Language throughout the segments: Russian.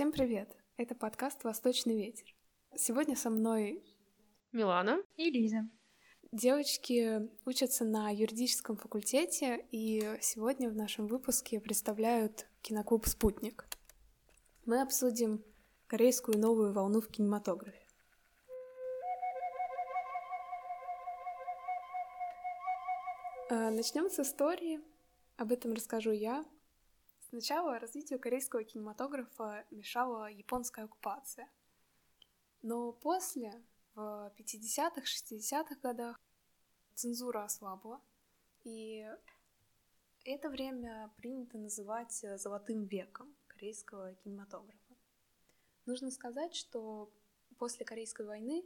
Всем привет! Это подкаст «Восточный ветер». Сегодня со мной Милана и Лиза. Девочки учатся на юридическом факультете, и сегодня в нашем выпуске представляют киноклуб «Спутник». Мы обсудим корейскую новую волну в кинематографе. А, Начнем с истории. Об этом расскажу я. Сначала развитию корейского кинематографа мешала японская оккупация. Но после, в 50-х, 60-х годах, цензура ослабла, и это время принято называть золотым веком корейского кинематографа. Нужно сказать, что после Корейской войны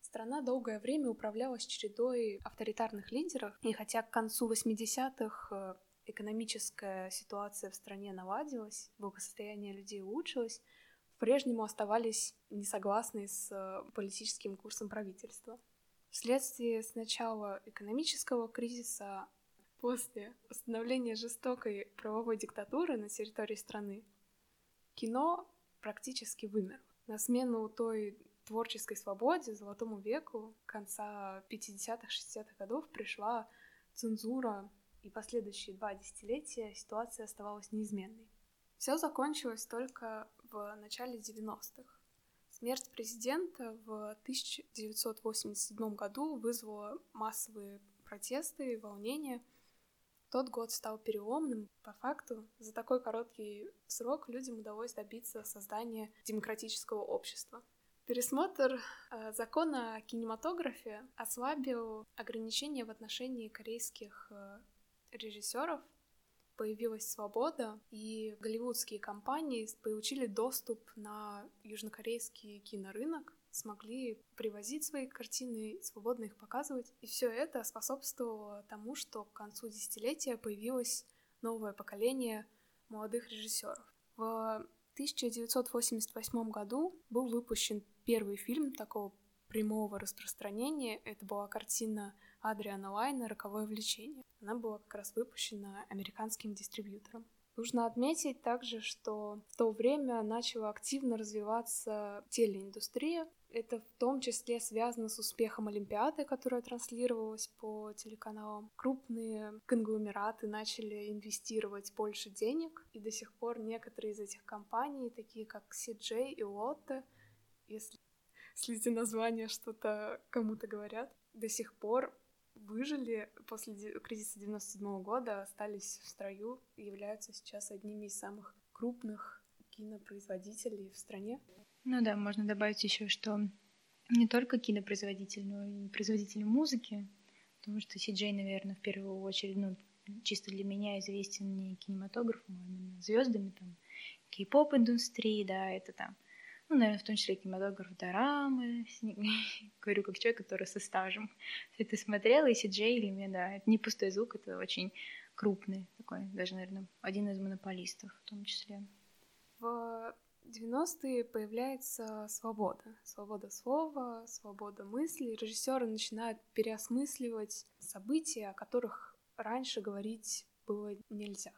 страна долгое время управлялась чередой авторитарных лидеров, и хотя к концу 80-х экономическая ситуация в стране наладилась, благосостояние людей улучшилось, по-прежнему оставались несогласны с э, политическим курсом правительства. Вследствие сначала экономического кризиса, после установления жестокой правовой диктатуры на территории страны, кино практически вымер. На смену той творческой свободе, золотому веку конца 50-х, 60-х годов пришла цензура и последующие два десятилетия ситуация оставалась неизменной. Все закончилось только в начале 90-х. Смерть президента в 1987 году вызвала массовые протесты и волнения. Тот год стал переломным. По факту, за такой короткий срок людям удалось добиться создания демократического общества. Пересмотр э, закона о кинематографе ослабил ограничения в отношении корейских э, режиссеров появилась свобода, и голливудские компании получили доступ на южнокорейский кинорынок, смогли привозить свои картины, свободно их показывать. И все это способствовало тому, что к концу десятилетия появилось новое поколение молодых режиссеров. В 1988 году был выпущен первый фильм такого прямого распространения. Это была картина Адриана Лайна «Роковое влечение». Она была как раз выпущена американским дистрибьютором. Нужно отметить также, что в то время начала активно развиваться телеиндустрия. Это в том числе связано с успехом Олимпиады, которая транслировалась по телеканалам. Крупные конгломераты начали инвестировать больше денег, и до сих пор некоторые из этих компаний, такие как CJ и Lotte, если, если названия что-то кому-то говорят, до сих пор выжили после кризиса 97 года, остались в строю являются сейчас одними из самых крупных кинопроизводителей в стране. Ну да, можно добавить еще, что не только кинопроизводитель, но и производитель музыки, потому что Си-Джей, наверное, в первую очередь, ну, чисто для меня известен не кинематографом, а именно звездами там кей-поп индустрии, да, это там ну, наверное, в том числе кинематограф дорамы, говорю как человек, который со стажем это смотрел, и Си-Джей для меня, да, это не пустой звук, это очень крупный такой, даже, наверное, один из монополистов в том числе. В 90-е появляется свобода. Свобода слова, свобода мысли. Режиссеры начинают переосмысливать события, о которых раньше говорить было нельзя.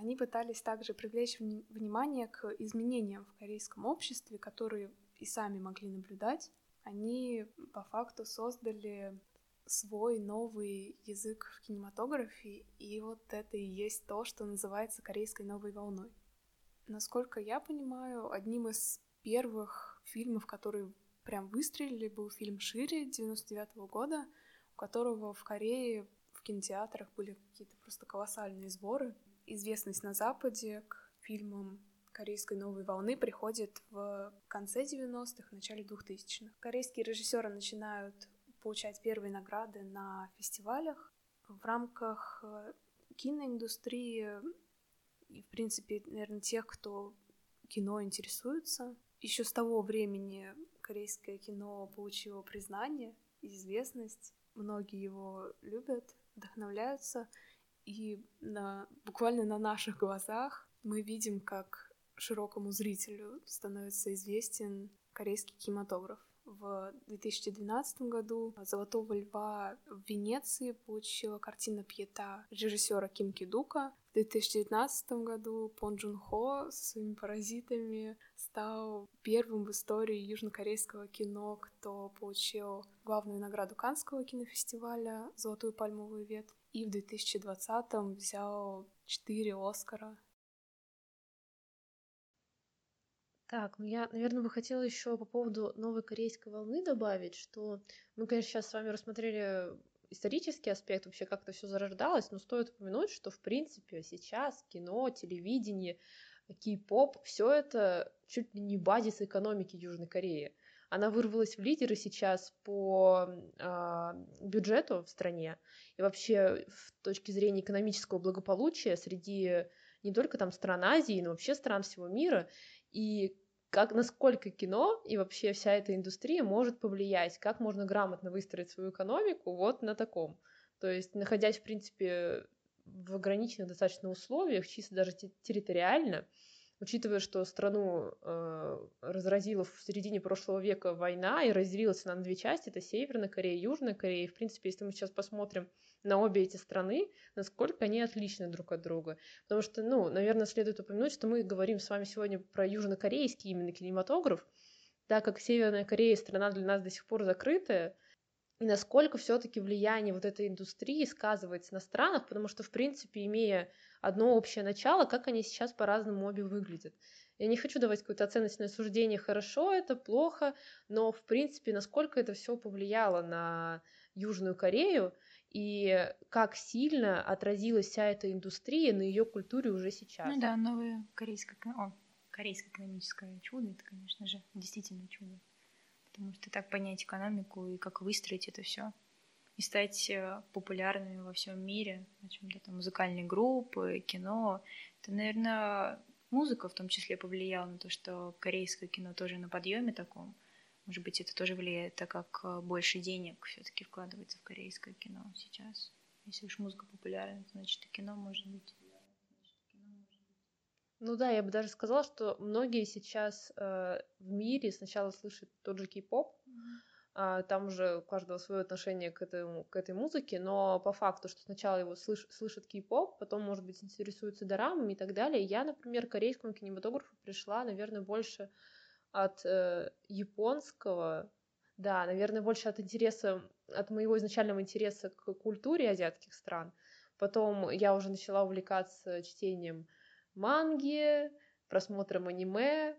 Они пытались также привлечь внимание к изменениям в корейском обществе, которые и сами могли наблюдать. Они по факту создали свой новый язык в кинематографе, и вот это и есть то, что называется корейской новой волной. Насколько я понимаю, одним из первых фильмов, которые прям выстрелили, был фильм «Шире» 99 -го года, у которого в Корее в кинотеатрах были какие-то просто колоссальные сборы известность на Западе к фильмам корейской новой волны приходит в конце 90-х, начале 2000-х. Корейские режиссеры начинают получать первые награды на фестивалях в рамках э, киноиндустрии и, в принципе, наверное, тех, кто кино интересуется. Еще с того времени корейское кино получило признание известность. Многие его любят, вдохновляются. И на, буквально на наших глазах мы видим, как широкому зрителю становится известен корейский кинематограф. в 2012 году. «Золотого льва» в Венеции получила картина «Пьета» режиссера Ким Кидука. В 2019 году Пон Джун Хо со своими «Паразитами» стал первым в истории южнокорейского кино, кто получил главную награду Канского кинофестиваля «Золотую пальмовую ветвь». И в 2020 взял четыре Оскара Так, ну я, наверное, бы хотела еще по поводу новой корейской волны добавить, что мы, конечно, сейчас с вами рассмотрели исторический аспект, вообще как это все зарождалось, но стоит упомянуть, что, в принципе, сейчас кино, телевидение, кей-поп, все это чуть ли не базис экономики Южной Кореи. Она вырвалась в лидеры сейчас по э, бюджету в стране и вообще в точке зрения экономического благополучия среди не только там стран Азии, но вообще стран всего мира. И как, насколько кино и вообще вся эта индустрия может повлиять, как можно грамотно выстроить свою экономику вот на таком. То есть, находясь, в принципе, в ограниченных достаточно условиях, чисто даже территориально, учитывая, что страну э, разразила в середине прошлого века война и разделилась она на две части, это Северная Корея и Южная Корея. И, в принципе, если мы сейчас посмотрим на обе эти страны, насколько они отличны друг от друга. Потому что, ну, наверное, следует упомянуть, что мы говорим с вами сегодня про южнокорейский именно кинематограф, так как Северная Корея страна для нас до сих пор закрытая, насколько все-таки влияние вот этой индустрии сказывается на странах, потому что, в принципе, имея одно общее начало, как они сейчас по-разному обе выглядят. Я не хочу давать какое-то оценочное суждение, хорошо это, плохо, но, в принципе, насколько это все повлияло на Южную Корею, и как сильно отразилась вся эта индустрия на ее культуре уже сейчас. Ну да, новое корейское, о, корейское экономическое чудо, это, конечно же, действительно чудо. Потому что так понять экономику и как выстроить это все и стать э, популярными во всем мире, о чем-то там музыкальные группы, кино. Это, наверное, музыка в том числе повлияла на то, что корейское кино тоже на подъеме таком. Может быть, это тоже влияет, так как э, больше денег все-таки вкладывается в корейское кино сейчас. Если уж музыка популярна, значит и кино может быть. Ну да, я бы даже сказала, что многие сейчас э, в мире сначала слышат тот же кей-поп, а, там уже у каждого свое отношение к, этому, к этой музыке, но по факту, что сначала его слыш, слышат кей-поп, потом, может быть, интересуются дорамами и так далее. Я, например, к корейскому кинематографу пришла, наверное, больше от э, японского, да, наверное, больше от интереса, от моего изначального интереса к культуре азиатских стран. Потом я уже начала увлекаться чтением манги, просмотром аниме.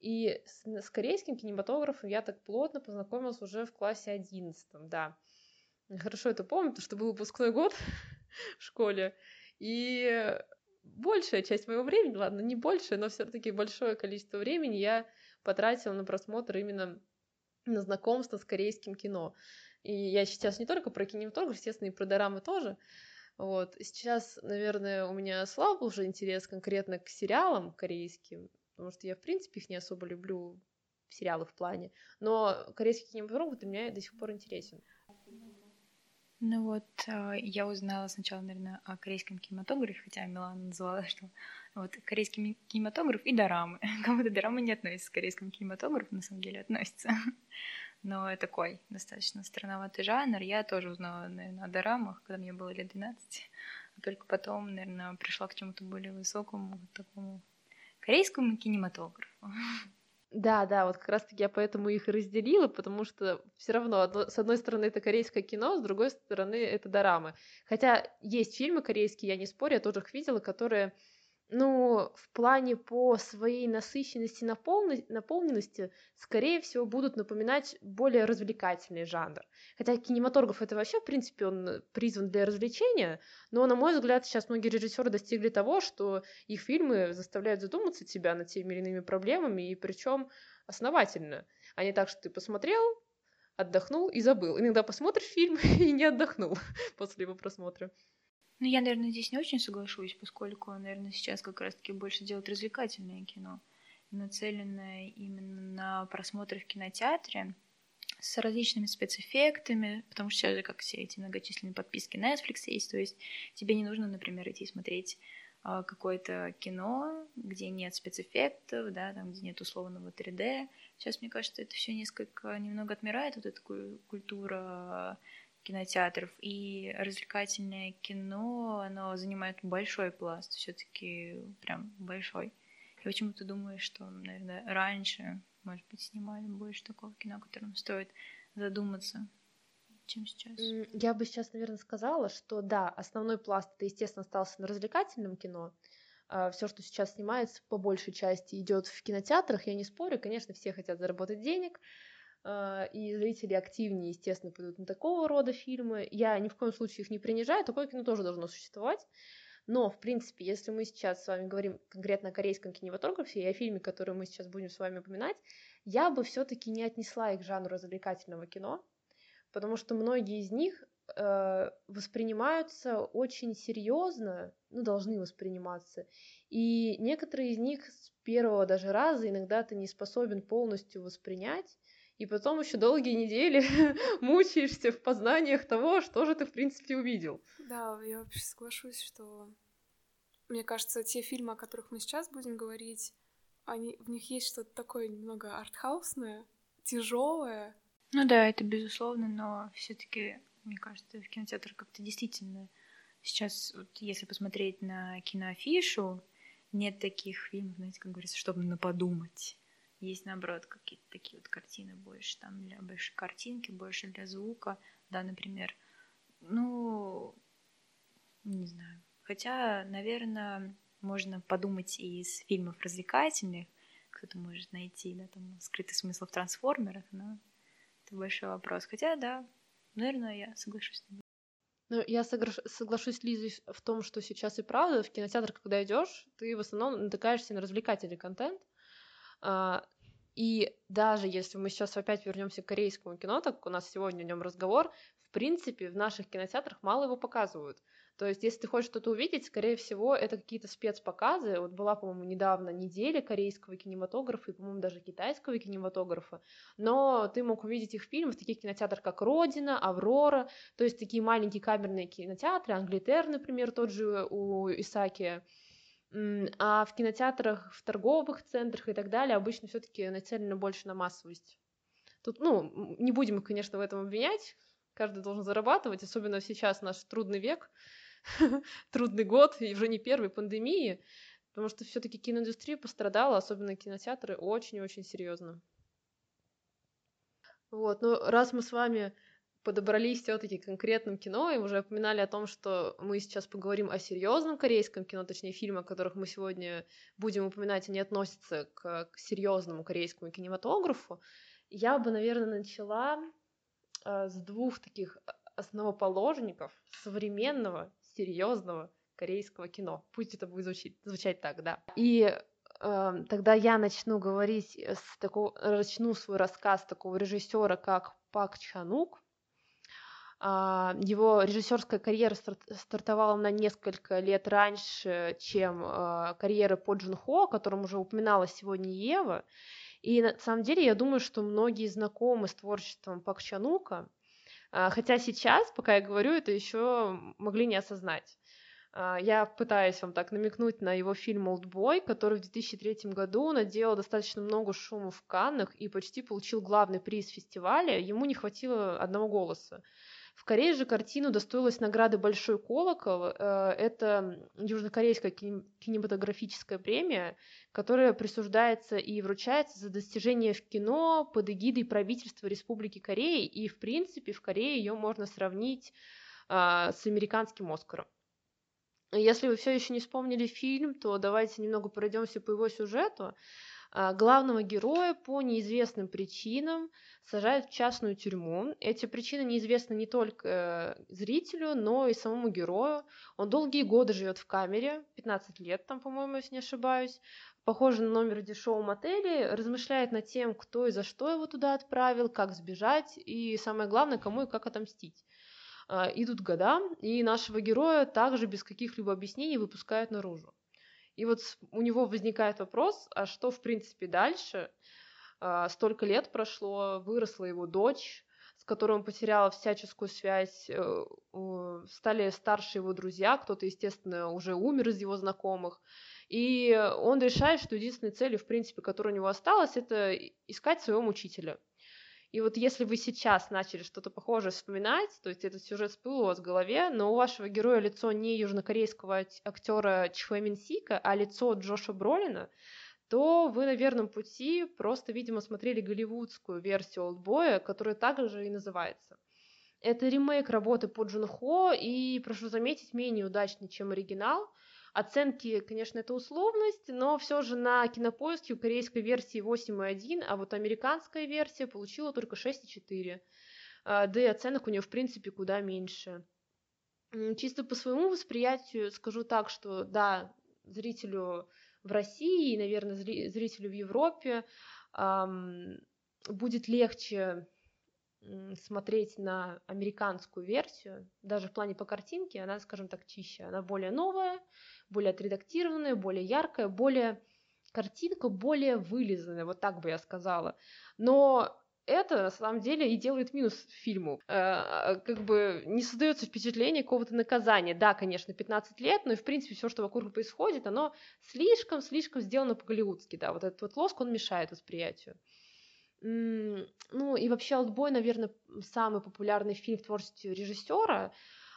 И с, с корейским кинематографом я так плотно познакомилась уже в классе одиннадцатом, да. Хорошо это помню, потому что был выпускной год в школе. И большая часть моего времени, ладно, не большая, но все-таки большое количество времени я потратила на просмотр именно на знакомство с корейским кино. И я сейчас не только про кинематограф, естественно, и про дорамы тоже. Вот. Сейчас, наверное, у меня слаб уже интерес конкретно к сериалам корейским, потому что я, в принципе, их не особо люблю, сериалы в плане. Но корейский кинематограф для меня до сих пор интересен. Ну вот, а, я узнала сначала, наверное, о корейском кинематографе, хотя Милана называла, что вот корейский кинематограф и дорамы. Кому-то дорамы не относятся к корейскому кинематографу, на самом деле относятся. Но такой достаточно странноватый жанр. Я тоже узнала, наверное, о дорамах, когда мне было лет 12. А только потом, наверное, пришла к чему-то более высокому, такому корейскому кинематографу. Да, да, вот как раз-таки я поэтому их разделила, потому что все равно, одно, с одной стороны, это корейское кино, с другой стороны, это дорамы. Хотя есть фильмы корейские, я не спорю, я тоже их видела, которые ну, в плане по своей насыщенности, наполненности, скорее всего, будут напоминать более развлекательный жанр. Хотя кинематограф это вообще, в принципе, он призван для развлечения, но, на мой взгляд, сейчас многие режиссеры достигли того, что их фильмы заставляют задуматься тебя над теми или иными проблемами, и причем основательно, а не так, что ты посмотрел, отдохнул и забыл. Иногда посмотришь фильм и не отдохнул после его просмотра. Ну, я, наверное, здесь не очень соглашусь, поскольку, наверное, сейчас как раз-таки больше делают развлекательное кино, нацеленное именно на просмотры в кинотеатре с различными спецэффектами, потому что сейчас же как все эти многочисленные подписки Netflix есть, то есть тебе не нужно, например, идти смотреть а, какое-то кино, где нет спецэффектов, да, там, где нет условного 3D. Сейчас, мне кажется, это все несколько, немного отмирает, вот эта культура кинотеатров. И развлекательное кино, оно занимает большой пласт, все таки прям большой. И почему ты думаешь, что, наверное, раньше, может быть, снимали больше такого кино, о котором стоит задуматься? чем сейчас? Я бы сейчас, наверное, сказала, что да, основной пласт это, естественно, остался на развлекательном кино. А, Все, что сейчас снимается, по большей части идет в кинотеатрах. Я не спорю, конечно, все хотят заработать денег, и зрители активнее, естественно, пойдут на такого рода фильмы. Я ни в коем случае их не принижаю, такое кино тоже должно существовать. Но, в принципе, если мы сейчас с вами говорим конкретно о корейском кинематографе и о фильме, который мы сейчас будем с вами упоминать, я бы все-таки не отнесла их к жанру развлекательного кино, потому что многие из них э, воспринимаются очень серьезно, ну, должны восприниматься. И некоторые из них с первого даже раза иногда ты не способен полностью воспринять, и потом еще долгие недели мучаешься в познаниях того, что же ты, в принципе, увидел. Да, я вообще соглашусь, что мне кажется, те фильмы, о которых мы сейчас будем говорить, они, в них есть что-то такое немного артхаусное, тяжелое, ну да, это безусловно, но все-таки, мне кажется, в кинотеатрах как-то действительно сейчас, вот, если посмотреть на киноафишу, нет таких фильмов, знаете, как говорится, чтобы на подумать. Есть, наоборот, какие-то такие вот картины больше, там для большой картинки, больше для звука, да, например. Ну, не знаю. Хотя, наверное, можно подумать и из фильмов развлекательных, кто-то может найти, да, там скрытый смысл в трансформерах, но это большой вопрос. Хотя, да, наверное, я соглашусь с тобой. Ну, я соглашусь с Лизой в том, что сейчас и правда, в кинотеатр, когда идешь, ты в основном натыкаешься на развлекательный контент. А, и даже если мы сейчас опять вернемся к корейскому кино, так как у нас сегодня о нем разговор, в принципе, в наших кинотеатрах мало его показывают. То есть, если ты хочешь что-то увидеть, скорее всего, это какие-то спецпоказы. Вот была, по-моему, недавно неделя корейского кинематографа и, по-моему, даже китайского кинематографа. Но ты мог увидеть их фильмы в таких кинотеатрах, как «Родина», «Аврора», то есть такие маленькие камерные кинотеатры, «Англитер», например, тот же у Исаки. А в кинотеатрах, в торговых центрах и так далее обычно все таки нацелено больше на массовость. Тут, ну, не будем их, конечно, в этом обвинять, каждый должен зарабатывать, особенно сейчас наш трудный век, трудный год, и уже не первый пандемии, потому что все-таки киноиндустрия пострадала, особенно кинотеатры, очень-очень серьезно. Вот, ну раз мы с вами подобрались все-таки к конкретным кино и уже упоминали о том, что мы сейчас поговорим о серьезном корейском кино, точнее фильмы, о которых мы сегодня будем упоминать, они относятся к, к серьезному корейскому кинематографу. Я бы, наверное, начала э, с двух таких основоположников современного серьезного корейского кино. Пусть это будет звучать, звучать так, да. И э, тогда я начну говорить с такого, начну свой рассказ такого режиссера, как Пак Чанук. Э, его режиссерская карьера стартовала на несколько лет раньше, чем э, карьера По Джун Хо, о котором уже упоминала сегодня Ева. И на самом деле я думаю, что многие знакомы с творчеством Пак Чанука, а, хотя сейчас, пока я говорю, это еще могли не осознать. А, я пытаюсь вам так намекнуть на его фильм «Олдбой», который в 2003 году наделал достаточно много шума в Каннах и почти получил главный приз фестиваля. Ему не хватило одного голоса. В Корее же картину достоилась награды «Большой колокол». Э, это южнокорейская кинематографическая премия, которая присуждается и вручается за достижения в кино под эгидой правительства Республики Кореи, и, в принципе, в Корее ее можно сравнить а, с американским «Оскаром». Если вы все еще не вспомнили фильм, то давайте немного пройдемся по его сюжету. А, главного героя по неизвестным причинам сажают в частную тюрьму. Эти причины неизвестны не только э, зрителю, но и самому герою. Он долгие годы живет в камере, 15 лет там, по-моему, если не ошибаюсь. Похоже на номер в дешевом отеле, размышляет над тем, кто и за что его туда отправил, как сбежать и, самое главное, кому и как отомстить. А, идут года, и нашего героя также без каких-либо объяснений выпускают наружу. И вот у него возникает вопрос, а что в принципе дальше? А, столько лет прошло, выросла его дочь, с которым он потерял всяческую связь, э, стали старше его друзья, кто-то, естественно, уже умер из его знакомых, и он решает, что единственной целью, в принципе, которая у него осталась, это искать своего мучителя. И вот если вы сейчас начали что-то похожее вспоминать, то есть этот сюжет всплыл у вас в голове, но у вашего героя лицо не южнокорейского актера Чхуэ Мин Сика, а лицо Джоша Бролина, то вы на верном пути просто, видимо, смотрели голливудскую версию «Олдбоя», которая также и называется. Это ремейк работы по Джун Хо, и, прошу заметить, менее удачный, чем оригинал. Оценки, конечно, это условность, но все же на кинопоиске у корейской версии 8,1, а вот американская версия получила только 6,4. А, да и оценок у нее, в принципе, куда меньше. Чисто по своему восприятию скажу так, что да, зрителю в России и, наверное, зрителю в Европе эм, будет легче смотреть на американскую версию, даже в плане по картинке, она, скажем так, чище, она более новая, более отредактированная, более яркая, более картинка более вылизанная, вот так бы я сказала. Но это на самом деле и делает минус фильму. Э, как бы не создается впечатление какого-то наказания. Да, конечно, 15 лет, но и в принципе все, что вокруг происходит, оно слишком-слишком сделано по-голливудски. Да, вот этот вот лоск, он мешает восприятию. Ну и вообще «Олдбой», наверное, самый популярный фильм в творчестве режиссера,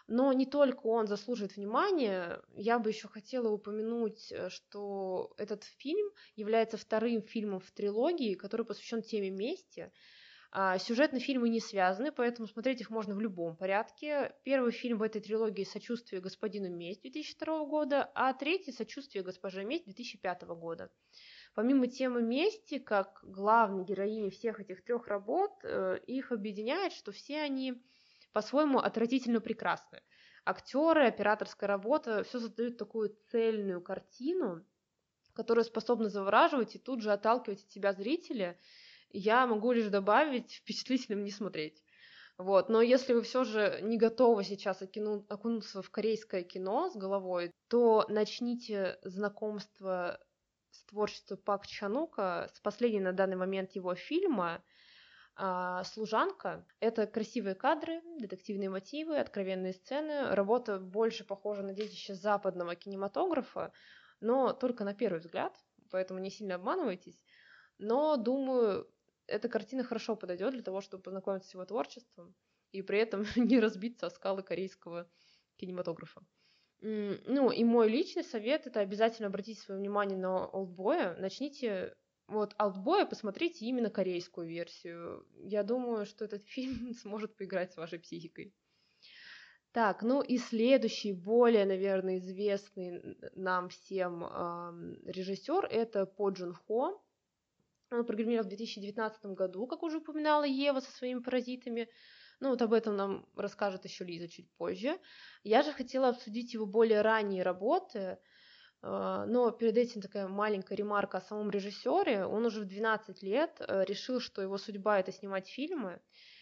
но не только он заслуживает внимания. Я бы еще хотела упомянуть, э, что этот фильм является вторым фильмом в трилогии, который посвящен теме мести. А, сюжетные фильмы не связаны, поэтому смотреть их можно в любом порядке. Первый фильм в этой трилогии «Сочувствие господину месть» 2002 года, а третий «Сочувствие госпоже месть» 2005 года. Помимо темы мести, как главной героини всех этих трех работ, э, их объединяет, что все они по-своему отвратительно прекрасны. Актеры, операторская работа, все создают такую цельную картину, которая способна завораживать и тут же отталкивать от тебя зрителя – я могу лишь добавить впечатлительным не смотреть. Вот. Но если вы все же не готовы сейчас окину, окунуться в корейское кино с головой, то начните знакомство с творчеством Пак Чанука, с последнего на данный момент его фильма а, «Служанка». Это красивые кадры, детективные мотивы, откровенные сцены. Работа больше похожа на детище западного кинематографа, но только на первый взгляд, поэтому не сильно обманывайтесь. Но, думаю, эта картина хорошо подойдет для того, чтобы познакомиться с его творчеством и при этом не разбиться о скалы корейского кинематографа. Ну, и мой личный совет — это обязательно обратите свое внимание на Олдбоя. Начните вот Олдбоя, посмотрите именно корейскую версию. Я думаю, что этот фильм сможет поиграть с вашей психикой. Так, ну и следующий, более, наверное, известный нам всем э, режиссер это По Джун Хо. Он программировал в 2019 году, как уже упоминала Ева со своими паразитами. Ну, вот об этом нам расскажет еще Лиза чуть позже. Я же хотела обсудить его более ранние работы, но перед этим такая маленькая ремарка о самом режиссере. Он уже в 12 лет э, решил, что его судьба это снимать фильмы.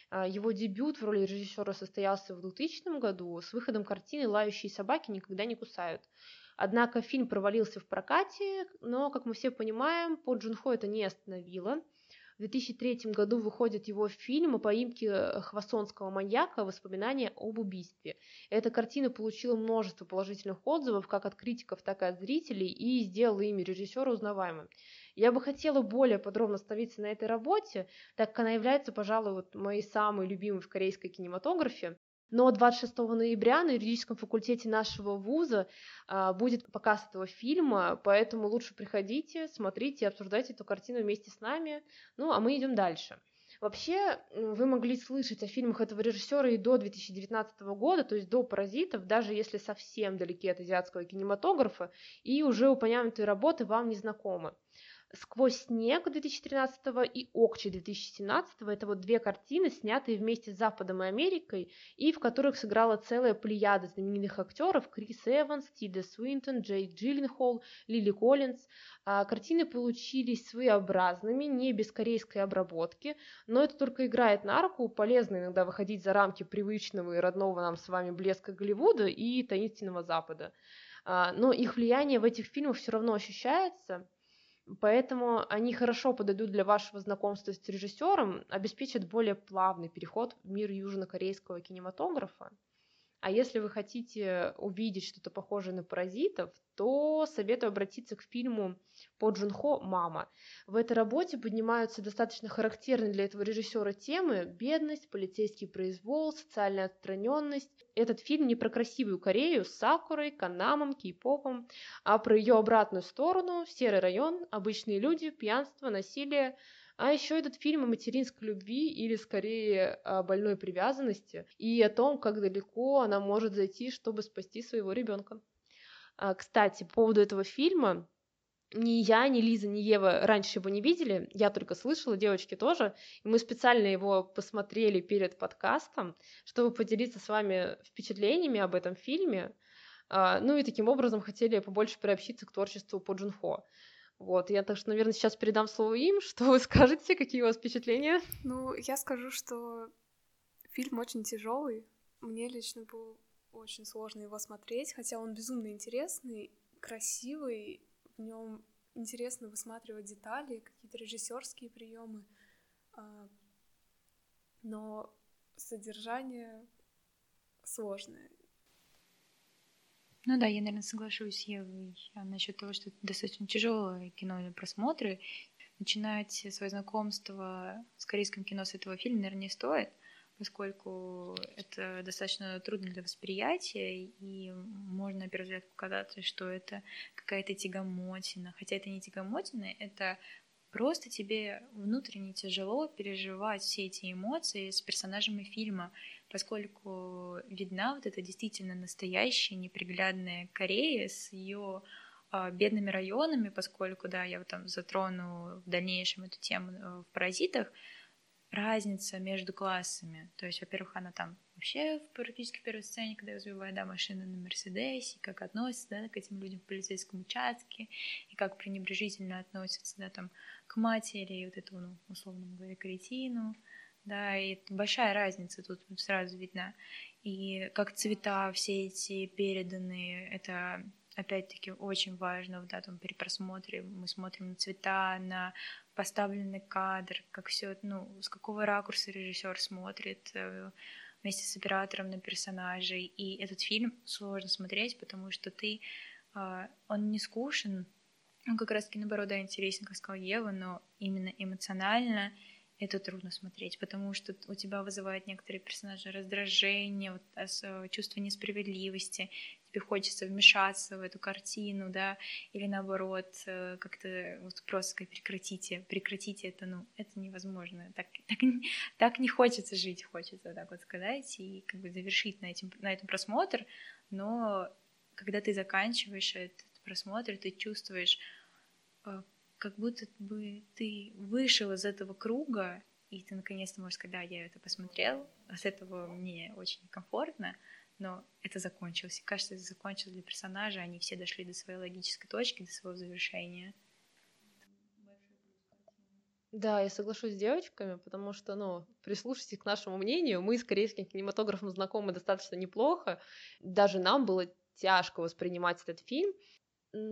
А, его дебют в роли режиссера состоялся в 2000 году с выходом картины «Лающие собаки никогда не кусают». Однако фильм провалился в прокате, но, как мы все понимаем, по Джунхо это не остановило. В 2003 году выходит его фильм о поимке э, хвасонского маньяка «Воспоминания об убийстве». Эта картина получила множество положительных отзывов как от критиков, так и от зрителей и сделала имя режиссера узнаваемым. Я бы хотела более подробно остановиться на этой работе, так как она является, пожалуй, вот моей самой любимой в корейской кинематографе. Но 26 ноября на юридическом факультете нашего вуза а, будет показ этого фильма, поэтому лучше приходите, смотрите обсуждайте эту картину вместе с нами. Ну, а мы идем дальше. Вообще, вы могли слышать о фильмах этого режиссера и до 2019 года, то есть до «Паразитов», даже если совсем далеки от азиатского кинематографа, и уже упомянутые работы вам не знакомы. «Сквозь снег» 2013 и «Окчи» 2017 это вот две картины, снятые вместе с Западом и Америкой, и в которых сыграла целая плеяда знаменитых актеров Крис Эванс, Тида Свинтон, Джейк Джилленхол, Лили Коллинз. А, картины получились своеобразными, не без корейской обработки, но это только играет на руку, полезно иногда выходить за рамки привычного и родного нам с вами блеска Голливуда и таинственного Запада. А, но их влияние в этих фильмах все равно ощущается – Поэтому они хорошо подойдут для вашего знакомства с режиссером, обеспечат более плавный переход в мир южнокорейского кинематографа. А если вы хотите увидеть что-то похожее на паразитов, то советую обратиться к фильму по Джунхо «Мама». В этой работе поднимаются достаточно характерные для этого режиссера темы бедность, полицейский произвол, социальная отстраненность. Этот фильм не про красивую Корею с сакурой, канамом, кей-попом, а про ее обратную сторону, серый район, обычные люди, пьянство, насилие, а еще этот фильм о материнской любви или скорее о больной привязанности и о том, как далеко она может зайти, чтобы спасти своего ребенка. А, кстати, по поводу этого фильма, ни я, ни Лиза, ни Ева раньше его не видели, я только слышала, девочки тоже, и мы специально его посмотрели перед подкастом, чтобы поделиться с вами впечатлениями об этом фильме, а, ну и таким образом хотели побольше приобщиться к творчеству по Джунхо. Вот, я так что, наверное, сейчас передам слово им. Что вы скажете, какие у вас впечатления? Ну, я скажу, что фильм очень тяжелый. Мне лично было очень сложно его смотреть, хотя он безумно интересный, красивый, в нем интересно высматривать детали, какие-то режиссерские приемы, а, но содержание сложное. Ну да, я, наверное, соглашусь с Евой насчет того, что это достаточно тяжелое кино для просмотра. Начинать свое знакомство с корейским кино с этого фильма, наверное, не стоит, поскольку это достаточно трудно для восприятия, и можно, на первый взгляд, показаться, что это какая-то тягомотина. Хотя это не тягомотина, это просто тебе внутренне тяжело переживать все эти эмоции с персонажами фильма, поскольку видна вот эта действительно настоящая неприглядная Корея с ее а, бедными районами, поскольку, да, я вот там затрону в дальнейшем эту тему э, в «Паразитах», разница между классами. То есть, во-первых, она там вообще в практически первой сцене, когда разбивает да, машину на Мерседесе, как относится да, к этим людям в полицейском участке, и как пренебрежительно относятся да, там, к матери, и вот этому, ну, условно говоря, кретину, да, и большая разница тут сразу видна. И как цвета все эти переданные, это опять-таки очень важно в датом при просмотре. Мы смотрим на цвета, на поставленный кадр, как все, ну, с какого ракурса режиссер смотрит э, вместе с оператором на персонажей. И этот фильм сложно смотреть, потому что ты, э, он не скучен, он как раз-таки наоборот, да, интересен, как сказала Ева, но именно эмоционально — это трудно смотреть, потому что у тебя вызывают некоторые персонажи раздражение, вот, э, чувство несправедливости, тебе хочется вмешаться в эту картину, да, или наоборот, э, как-то вот просто сказать, прекратите, прекратите это, ну, это невозможно, так, так, так не хочется жить, хочется так вот сказать, и как бы завершить на, этим, на этом просмотр, но когда ты заканчиваешь этот просмотр, ты чувствуешь э, как будто бы ты вышел из этого круга, и ты наконец-то можешь сказать, да, я это посмотрел, с этого мне очень комфортно, но это закончилось. И кажется, это закончилось для персонажа, они все дошли до своей логической точки, до своего завершения. Да, я соглашусь с девочками, потому что, ну, прислушайтесь к нашему мнению, мы с корейским кинематографом знакомы достаточно неплохо, даже нам было тяжко воспринимать этот фильм,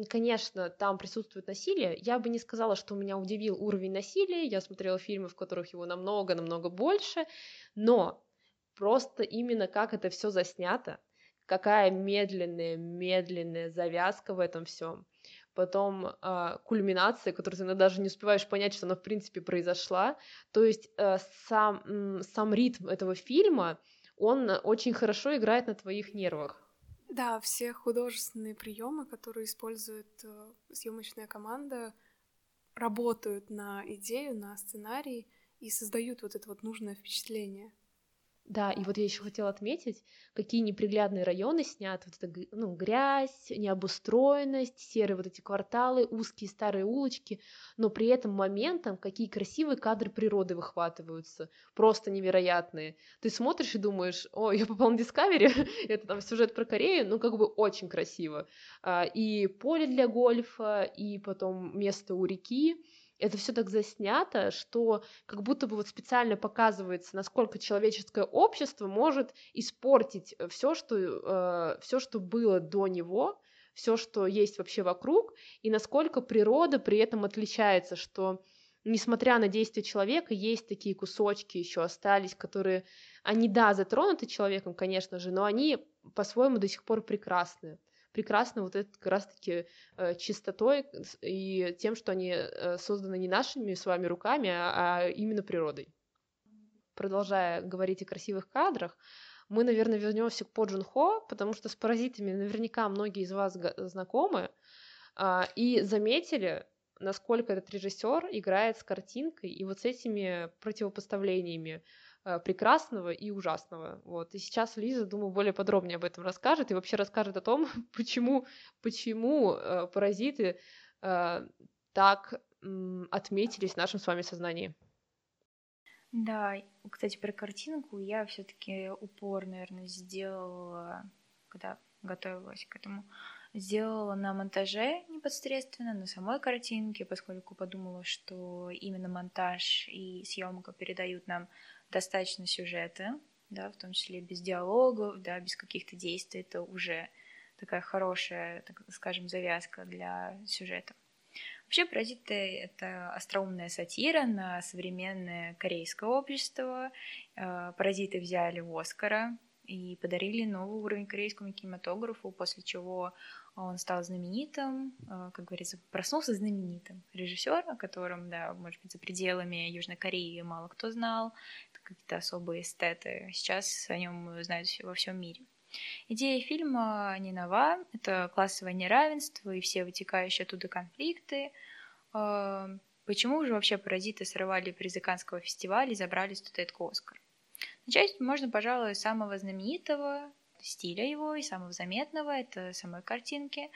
конечно, там присутствует насилие. Я бы не сказала, что меня удивил уровень насилия. Я смотрела фильмы, в которых его намного-намного больше. Но просто именно как это все заснято, какая медленная, медленная завязка в этом всем. Потом э, кульминация, которую ты даже не успеваешь понять, что она в принципе произошла. То есть э, сам, сам ритм этого фильма, он очень хорошо играет на твоих нервах. Да, все художественные приемы, которые использует э, съемочная команда, работают на идею, на сценарий и создают вот это вот нужное впечатление. Да, и вот я еще хотела отметить, какие неприглядные районы снят, вот эта ну, грязь, необустроенность, серые вот эти кварталы, узкие старые улочки, но при этом моментом какие красивые кадры природы выхватываются, просто невероятные. Ты смотришь и думаешь, о, я попал на Discovery, это там сюжет про Корею, ну как бы очень красиво. А, и поле для гольфа, и потом место у реки, это все так заснято, что как будто бы вот специально показывается, насколько человеческое общество может испортить все, что, э, все, что было до него, все, что есть вообще вокруг, и насколько природа при этом отличается, что несмотря на действия человека, есть такие кусочки еще остались, которые, они, да, затронуты человеком, конечно же, но они по-своему до сих пор прекрасны. Прекрасны вот это как раз-таки э, чистотой и тем, что они э, созданы не нашими с вами руками, а, а именно природой. Продолжая говорить о красивых кадрах, мы, наверное, вернемся к По Джун Хо, потому что с паразитами наверняка многие из вас знакомы э, и заметили, насколько этот режиссер играет с картинкой и вот с этими противопоставлениями прекрасного и ужасного. Вот. И сейчас Лиза, думаю, более подробнее об этом расскажет и вообще расскажет о том, почему, почему э, паразиты э, так э, отметились в нашем с вами сознании. Да, кстати, про картинку я все-таки упор, наверное, сделала, когда готовилась к этому сделала на монтаже непосредственно, на самой картинке, поскольку подумала, что именно монтаж и съемка передают нам достаточно сюжета, да, в том числе без диалогов, да, без каких-то действий, это уже такая хорошая, так скажем, завязка для сюжета. Вообще «Паразиты» — это остроумная сатира на современное корейское общество. Э, «Паразиты» взяли Оскара и подарили новый уровень корейскому кинематографу, после чего он стал знаменитым, э, как говорится, проснулся знаменитым. Режиссер, о котором, да, может быть, за пределами Южной Кореи мало кто знал, какие-то особые эстеты. Сейчас о нем знают во всем мире. Идея фильма не нова, это классовое неравенство и все вытекающие оттуда конфликты. Э, почему же вообще паразиты срывали приз Каннского фестиваля и забрали статуэтку Оскар? Начать можно, пожалуй, с самого знаменитого стиля его и самого заметного, это самой картинки.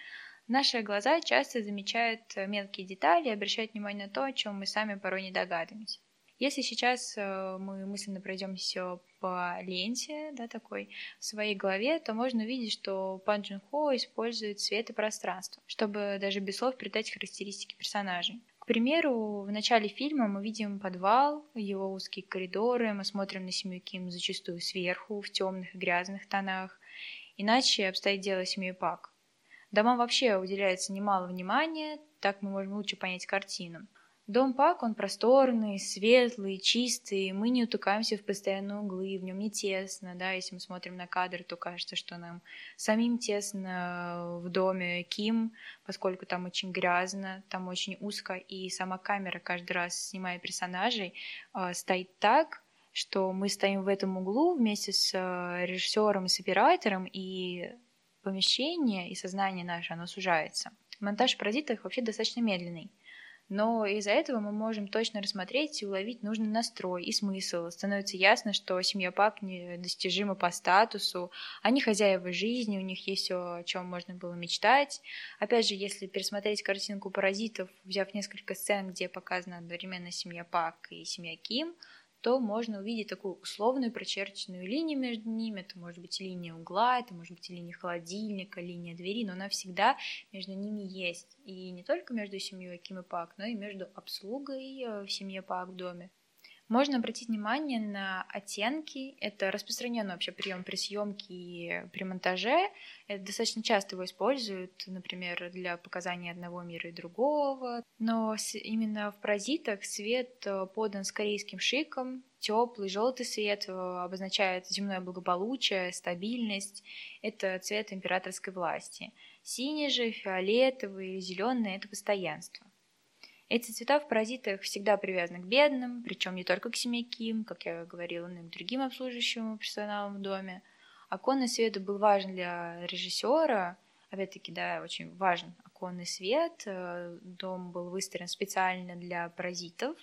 Наши глаза часто замечают мелкие детали и обращают внимание на то, о чем мы сами порой не догадываемся. Если сейчас э, мы мысленно пройдем все по ленте, да, такой, в своей голове, то можно увидеть, что Пан Джун Хо использует свет и пространство, чтобы даже без слов передать характеристики персонажей. К примеру, в начале фильма мы видим подвал, его узкие коридоры, мы смотрим на семью Ким зачастую сверху, в темных и грязных тонах. Иначе обстоит дело семьи Пак. Домам вообще уделяется немало внимания, так мы можем лучше понять картину. Дом Пак, он просторный, светлый, чистый, мы не утыкаемся в постоянные углы, в нем не тесно, да, если мы смотрим на кадр, то кажется, что нам самим тесно в доме Ким, поскольку там очень грязно, там очень узко, и сама камера каждый раз, снимая персонажей, а, стоит так, что мы стоим в этом углу вместе с а, режиссером и с оператором, и помещение и сознание наше, оно сужается. Монтаж «Паразитов» вообще достаточно медленный но из-за этого мы можем точно рассмотреть и уловить нужный настрой и смысл. Становится ясно, что семья Пак недостижима по статусу, они хозяева жизни, у них есть все, о чем можно было мечтать. Опять же, если пересмотреть картинку «Паразитов», взяв несколько сцен, где показана одновременно семья Пак и семья Ким, то можно увидеть такую условную прочерченную линию между ними. Это может быть линия угла, это может быть линия холодильника, линия двери, но она всегда между ними есть. И не только между семьей Ким и Пак, но и между обслугой э, в семье Пак в доме. Можно обратить внимание на оттенки. Это распространенный вообще прием при съемке и при монтаже. Это достаточно часто его используют, например, для показания одного мира и другого. Но именно в паразитах свет э, подан с корейским шиком. Теплый желтый свет э, обозначает земное благополучие, стабильность. Это цвет императорской власти. Синий же, фиолетовый или зеленый – это постоянство. Эти цвета в паразитах всегда привязаны к бедным, причем не только к семье Ким, как я говорила, но и к другим обслуживающим персоналам в доме. Оконный свет был важен для режиссера, опять-таки, да, очень важен оконный свет. Э, дом был выстроен специально для паразитов.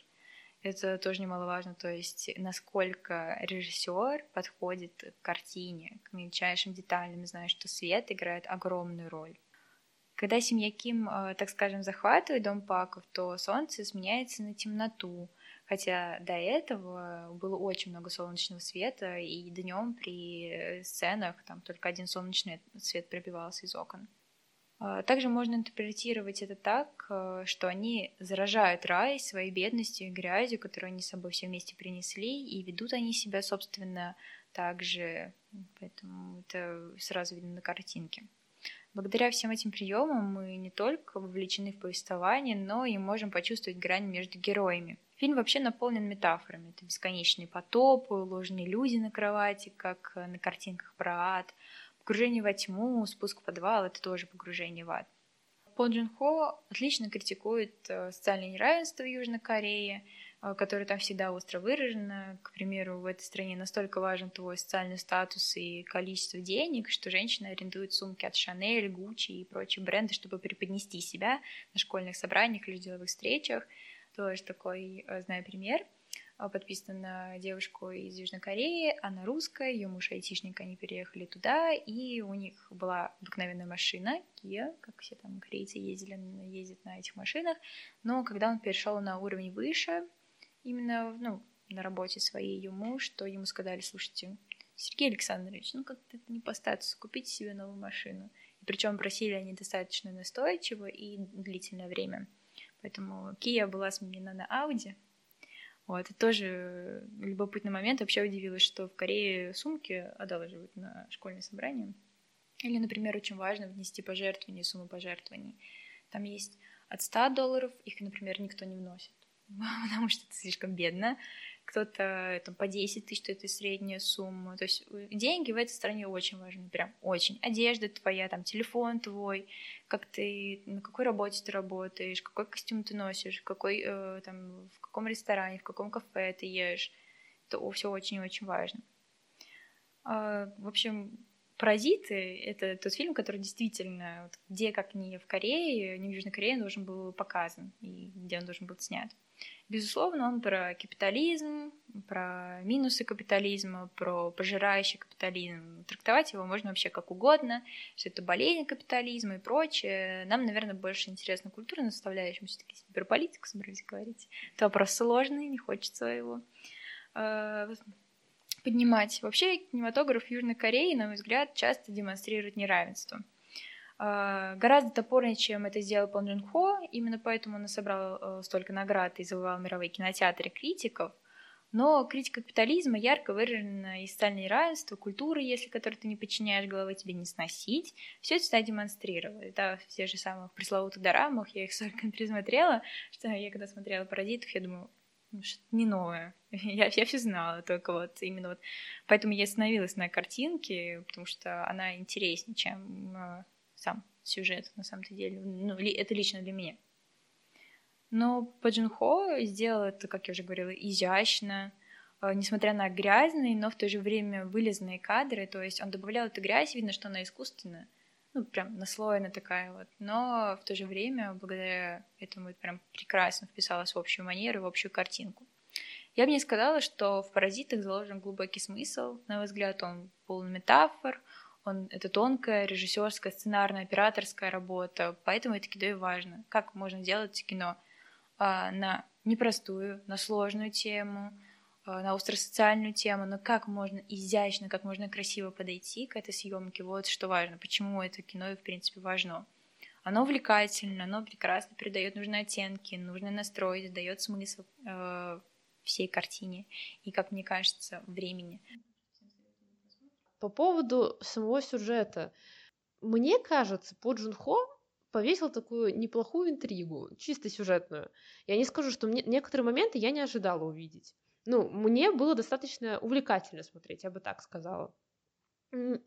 Это тоже немаловажно, то есть насколько режиссер подходит к картине, к мельчайшим деталям, зная, что свет играет огромную роль. Когда семья Ким, э, так скажем, захватывает дом Паков, то солнце сменяется на темноту, хотя до этого было очень много солнечного света, и днем при сценах там только один солнечный свет пробивался из окон. А, также можно интерпретировать это так, э, что они заражают рай своей бедностью и грязью, которую они с собой все вместе принесли, и ведут они себя, собственно, так же. Поэтому это сразу видно на картинке. Благодаря всем этим приемам мы не только вовлечены в повествование, но и можем почувствовать грань между героями. Фильм вообще наполнен метафорами. Это бесконечные потопы, ложные люди на кровати, как на картинках про ад, погружение во тьму, спуск в подвал — это тоже погружение в ад. Пон Джун Хо отлично критикует э, социальное неравенство в Южной Корее, которое там всегда остро выражено. К примеру, в этой стране настолько важен твой социальный статус и количество денег, что женщины арендуют сумки от Шанель, Гуччи и прочие бренды, чтобы преподнести себя на школьных собраниях или деловых встречах. Тоже такой, э, знаю, пример — а, подписана на девушку из Южной Кореи, она русская, ее муж айтишник, они переехали туда, и у них была обыкновенная машина, Kia, как все там корейцы ездили, ездят на этих машинах, но когда он перешел на уровень выше, именно, ну, на работе своей ее муж, то ему сказали, слушайте, Сергей Александрович, ну как-то это не по статусу, купите себе новую машину. Причем просили они достаточно настойчиво и длительное время. Поэтому Kia была сменена на Audi, вот, это тоже любопытный момент. Вообще удивилась, что в Корее сумки одалживают на школьные собрания. Или, например, очень важно внести пожертвование, сумму пожертвований. Там есть от 100 долларов, их, например, никто не вносит, потому что это слишком бедно кто-то там по 10 тысяч, это средняя сумма. То есть э, деньги в этой стране очень важны, прям очень. Одежда твоя, там телефон твой, как ты, на какой работе ты работаешь, какой костюм ты носишь, какой, э, там, в каком ресторане, в каком кафе ты ешь. Это все очень-очень важно. А, в общем, «Паразиты» — это тот фильм, который действительно, вот, где, как не в Корее, не в Южной Корее, должен был показан, и где он должен был снят. Безусловно, он про капитализм, про минусы капитализма, про пожирающий капитализм. Трактовать его можно вообще как угодно, что это болезнь капитализма и прочее. Нам, наверное, больше интересна культурная составляющая, мы все-таки про политику собрались говорить. Это вопрос сложный, не хочется его э, поднимать. Вообще, кинематограф Южной Кореи, на мой взгляд, часто демонстрирует неравенство – гораздо топорнее, чем это сделал Пон Джун Хо. Именно поэтому он собрал э, столько наград и завоевал мировые кинотеатры критиков. Но критика капитализма ярко выражена и социальное равенство, культуры, если которой ты не подчиняешь, головы тебе не сносить. Все это всегда демонстрировали. Да, в тех же самых пресловутых дорамах, я их столько пересмотрела, что я когда смотрела «Паразитов», я думаю, ну, что-то не новое. Я, я все знала, только вот именно вот... Поэтому я остановилась на картинке, потому что она интереснее, чем э, сам сюжет, на самом-то деле. Ну, это лично для меня. Но Паджин Хо сделал это, как я уже говорила, изящно, э, несмотря на грязные, но в то же время вылезанные кадры, то есть он добавлял эту грязь, видно, что она искусственная, ну, прям наслоена такая вот, но в то же время, благодаря этому, это прям прекрасно вписалась в общую манеру, в общую картинку. Я бы не сказала, что в «Паразитах» заложен глубокий смысл. На мой взгляд, он полный метафор, он, это тонкая режиссерская, сценарная, операторская работа, поэтому это кино и важно. Как можно делать кино а, на непростую, на сложную тему, а, на остросоциальную тему, но как можно изящно, как можно красиво подойти к этой съемке, вот что важно, почему это кино и в принципе важно. Оно увлекательно, оно прекрасно передает нужные оттенки, нужный настрой, дает смысл э, всей картине и, как мне кажется, времени. По поводу самого сюжета. Мне кажется, По Джун Хо повесил такую неплохую интригу, чисто сюжетную. Я не скажу, что мне, некоторые моменты я не ожидала увидеть. Ну, мне было достаточно увлекательно смотреть, я бы так сказала.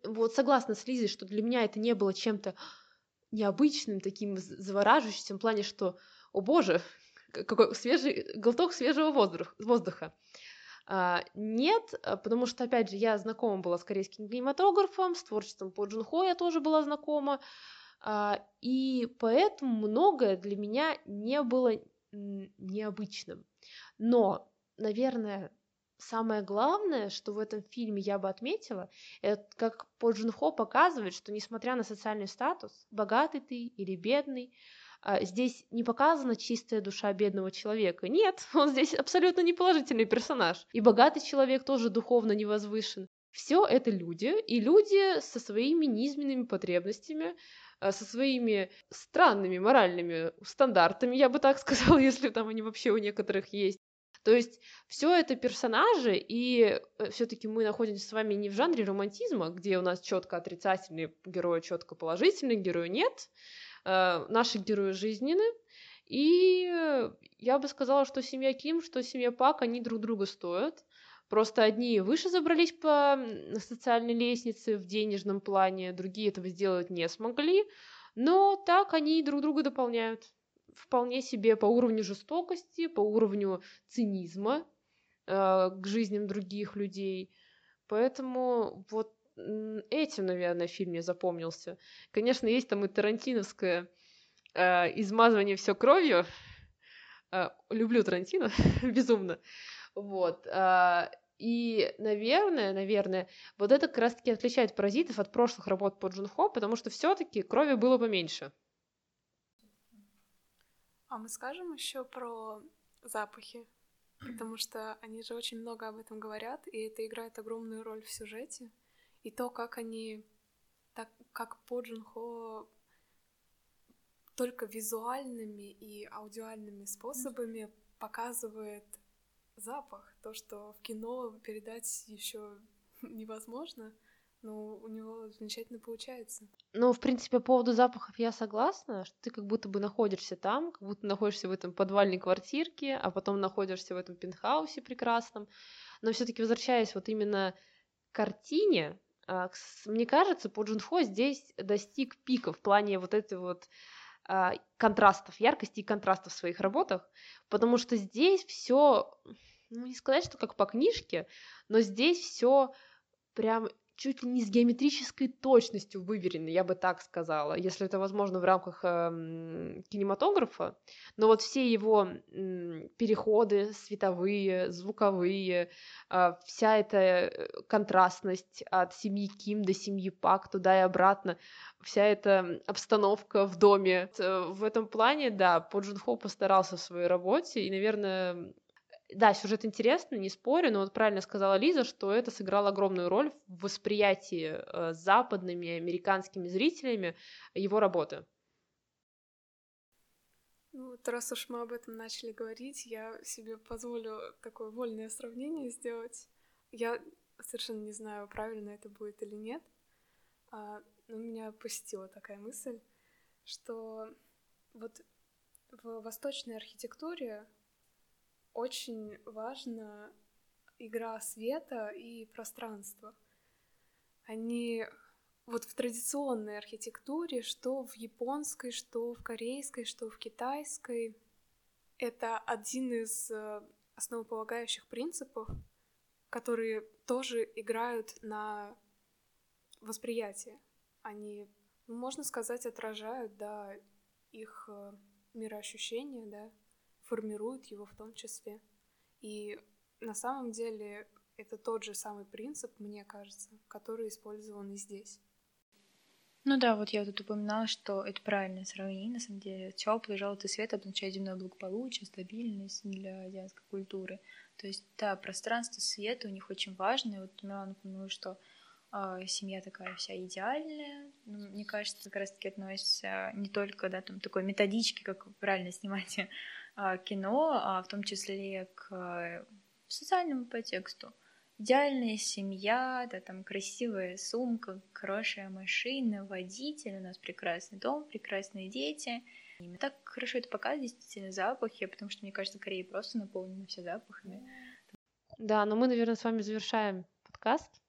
Вот согласна с Лизой, что для меня это не было чем-то необычным, таким завораживающим, в плане, что, о боже, какой свежий, глоток свежего воздуха. А, нет, а, потому что, опять же, я знакома была с корейским кинематографом, с творчеством по Джун Хо я тоже была знакома, а, и поэтому многое для меня не было необычным. Но, наверное, самое главное, что в этом фильме я бы отметила, это как По Джун Хо показывает, что несмотря на социальный статус, богатый ты или бедный, здесь не показана чистая душа бедного человека. Нет, он здесь абсолютно неположительный персонаж. И богатый человек тоже духовно не возвышен. Все это люди, и люди со своими низменными потребностями, а, со своими странными моральными стандартами, я бы так сказала, если там они вообще у некоторых есть. То есть все это персонажи, и э, все-таки мы находимся с вами не в жанре романтизма, где у нас четко отрицательный герой, четко положительный герой нет. Э, наши герои жизненны, и я бы сказала, что семья Ким, что семья Пак, они друг друга стоят. Просто одни выше забрались по социальной лестнице в денежном плане, другие этого сделать не смогли, но так они друг друга дополняют вполне себе по уровню жестокости, по уровню цинизма э, к жизням других людей. Поэтому вот этим, наверное, фильм мне запомнился. Конечно, есть там и тарантиновское э, измазывание все кровью. Э, люблю Тарантино безумно. Вот. Э, и, наверное, наверное, вот это как раз-таки отличает «Паразитов» от прошлых работ по Джунхо, потому что все таки крови было поменьше. А мы скажем еще про запахи, потому что они же очень много об этом говорят, и это играет огромную роль в сюжете. И то, как они, так как по Джунхо только визуальными и аудиальными способами показывает запах, то, что в кино передать еще невозможно, но у него замечательно получается. Ну, в принципе, по поводу запахов я согласна, что ты как будто бы находишься там, как будто находишься в этом подвальной квартирке, а потом находишься в этом пентхаусе прекрасном. Но все-таки возвращаясь вот именно к картине, мне кажется, по Джунхо здесь достиг пика в плане вот этой вот а, контрастов, яркости и контрастов в своих работах, потому что здесь все, ну не сказать, что как по книжке, но здесь все прям чуть ли не с геометрической точностью выверены, я бы так сказала, если это возможно в рамках э, кинематографа. Но вот все его э, переходы световые, звуковые, э, вся эта э, контрастность от семьи Ким до семьи Пак туда и обратно, вся эта обстановка в доме. В этом плане, да, По Джун Хо постарался в своей работе, и, наверное, да, сюжет интересный, не спорю, но вот правильно сказала Лиза, что это сыграло огромную роль в восприятии э, западными американскими зрителями его работы. Ну, вот раз уж мы об этом начали говорить, я себе позволю такое вольное сравнение сделать. Я совершенно не знаю, правильно это будет или нет, а, но меня посетила такая мысль, что вот в восточной архитектуре очень важна игра света и пространства. Они вот в традиционной архитектуре, что в японской, что в корейской, что в китайской, это один из э, основополагающих принципов, которые тоже играют на восприятие. Они, можно сказать, отражают, да, их э, мироощущение, да, формируют его в том числе. И на самом деле это тот же самый принцип, мне кажется, который использован и здесь. Ну да, вот я тут упоминала, что это правильное сравнение, на самом деле. Теплый желтый свет обозначает земное благополучие, стабильность для азиатской культуры. То есть, да, пространство света у них очень важно. И вот Милана упомянула, что э, семья такая вся идеальная. Ну, мне кажется, как раз-таки относится не только, да, там такой методички, как правильно снимать а, кино, а в том числе к э, социальному подтексту. Идеальная семья, да, там красивая сумка, хорошая машина, водитель, у нас прекрасный дом, прекрасные дети. И так хорошо это показывает, действительно, запахи, потому что, мне кажется, Корея просто наполнена все запахами. Да, но мы, наверное, с вами завершаем подкаст.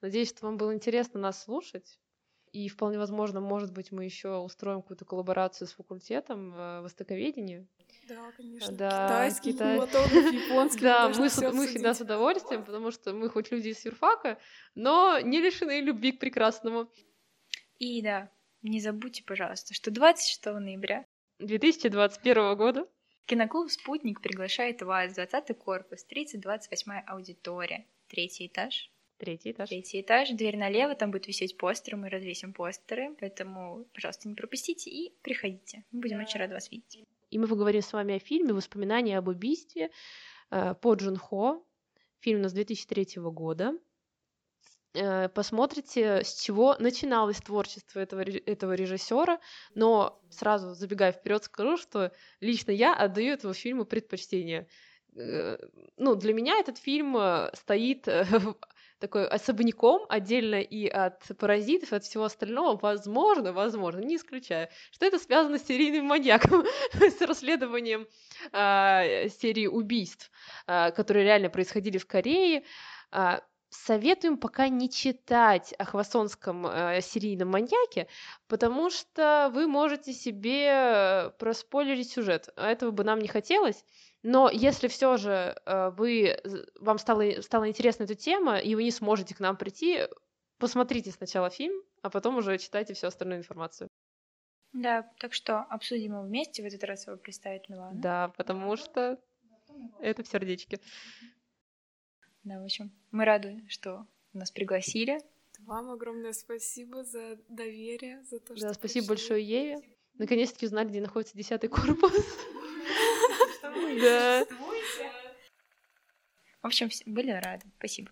Надеюсь, что вам было интересно нас слушать. И вполне возможно, может быть, мы еще устроим какую-то коллаборацию с факультетом э, востоковедения. Да, конечно. Да, Китайский Китай... японский. Да, мы, с, мы всегда с удовольствием, потому что мы хоть люди из юрфака, но не лишены любви к прекрасному. И да, не забудьте, пожалуйста, что 26 ноября 2021 года Киноклуб «Спутник» приглашает вас в 20 корпус, 3028 аудитория, третий этаж. Третий этаж. Третий этаж, дверь налево, там будет висеть постер, мы развесим постеры, поэтому, пожалуйста, не пропустите и приходите. Мы будем очень рады вас видеть. И мы поговорим с вами о фильме «Воспоминания об убийстве» э, по Джун Хо. Фильм у нас 2003 года. Э, посмотрите, с чего начиналось творчество этого, этого режиссера, но сразу забегая вперед, скажу, что лично я отдаю этому фильму предпочтение. э, ну, для меня этот фильм стоит такой особняком, отдельно и от паразитов, и от всего остального, возможно, возможно, не исключаю, что это связано с серийным маньяком, с расследованием э, серии убийств, э, которые реально происходили в Корее. Э, советуем пока не читать о хвасонском э, серийном маньяке, потому что вы можете себе проспойлерить сюжет. Этого бы нам не хотелось. Но если все же э, вы, вам стало, стала интересна эта тема, и вы не сможете к нам прийти, посмотрите сначала фильм, а потом уже читайте всю остальную информацию. Да, так что обсудим его вместе. В этот раз его представит Милана. Да, потому что это в сердечке. Да, в общем, мы рады, что нас пригласили. Вам огромное спасибо за доверие, за то, что Да, спасибо пришли. большое Еве. Наконец-таки узнали, где находится десятый корпус. Да. В общем, были рады. Спасибо.